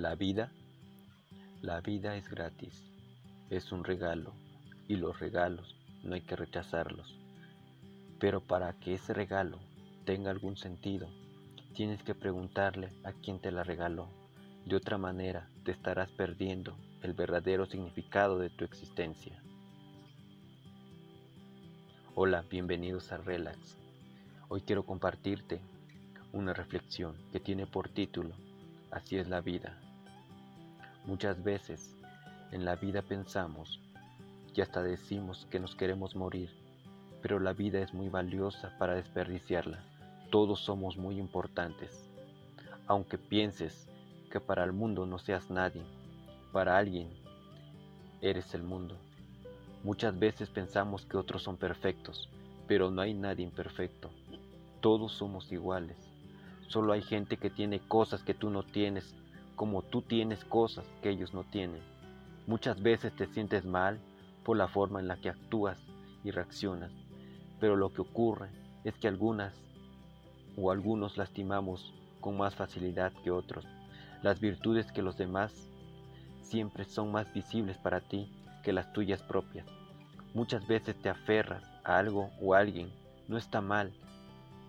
La vida, la vida es gratis, es un regalo y los regalos no hay que rechazarlos. Pero para que ese regalo tenga algún sentido, tienes que preguntarle a quién te la regaló. De otra manera, te estarás perdiendo el verdadero significado de tu existencia. Hola, bienvenidos a Relax. Hoy quiero compartirte una reflexión que tiene por título Así es la vida. Muchas veces en la vida pensamos y hasta decimos que nos queremos morir, pero la vida es muy valiosa para desperdiciarla. Todos somos muy importantes. Aunque pienses que para el mundo no seas nadie, para alguien eres el mundo. Muchas veces pensamos que otros son perfectos, pero no hay nadie imperfecto. Todos somos iguales. Solo hay gente que tiene cosas que tú no tienes, como tú tienes cosas que ellos no tienen. Muchas veces te sientes mal por la forma en la que actúas y reaccionas, pero lo que ocurre es que algunas o algunos lastimamos con más facilidad que otros. Las virtudes que los demás siempre son más visibles para ti que las tuyas propias. Muchas veces te aferras a algo o a alguien. No está mal,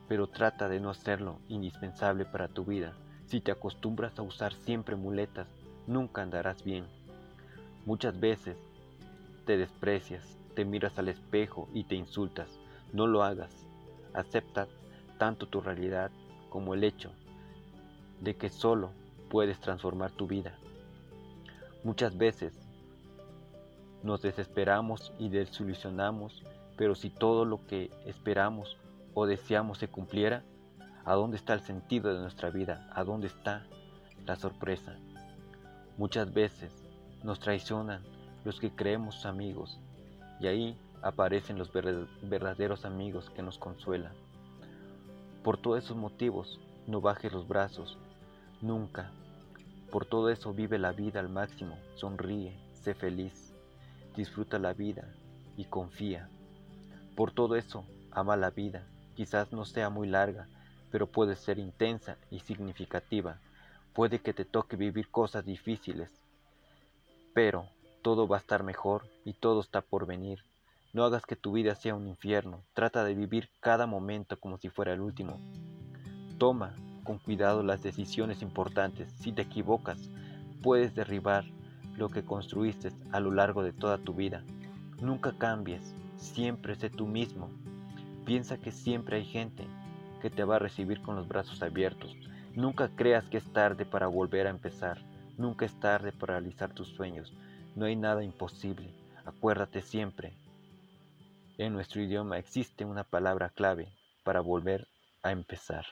pero trata de no hacerlo indispensable para tu vida. Si te acostumbras a usar siempre muletas, nunca andarás bien. Muchas veces te desprecias, te miras al espejo y te insultas. No lo hagas. Acepta tanto tu realidad como el hecho de que solo puedes transformar tu vida. Muchas veces nos desesperamos y desilusionamos, pero si todo lo que esperamos o deseamos se cumpliera, ¿a dónde está el sentido de nuestra vida? ¿A dónde está la sorpresa? Muchas veces nos traicionan los que creemos amigos y ahí aparecen los verdaderos amigos que nos consuelan. Por todos esos motivos, no bajes los brazos, nunca. Por todo eso vive la vida al máximo, sonríe, sé feliz, disfruta la vida y confía. Por todo eso, ama la vida, Quizás no sea muy larga, pero puede ser intensa y significativa. Puede que te toque vivir cosas difíciles, pero todo va a estar mejor y todo está por venir. No hagas que tu vida sea un infierno, trata de vivir cada momento como si fuera el último. Toma con cuidado las decisiones importantes. Si te equivocas, puedes derribar lo que construiste a lo largo de toda tu vida. Nunca cambies, siempre sé tú mismo Piensa que siempre hay gente que te va a recibir con los brazos abiertos. Nunca creas que es tarde para volver a empezar. Nunca es tarde para realizar tus sueños. No hay nada imposible. Acuérdate siempre. En nuestro idioma existe una palabra clave para volver a empezar.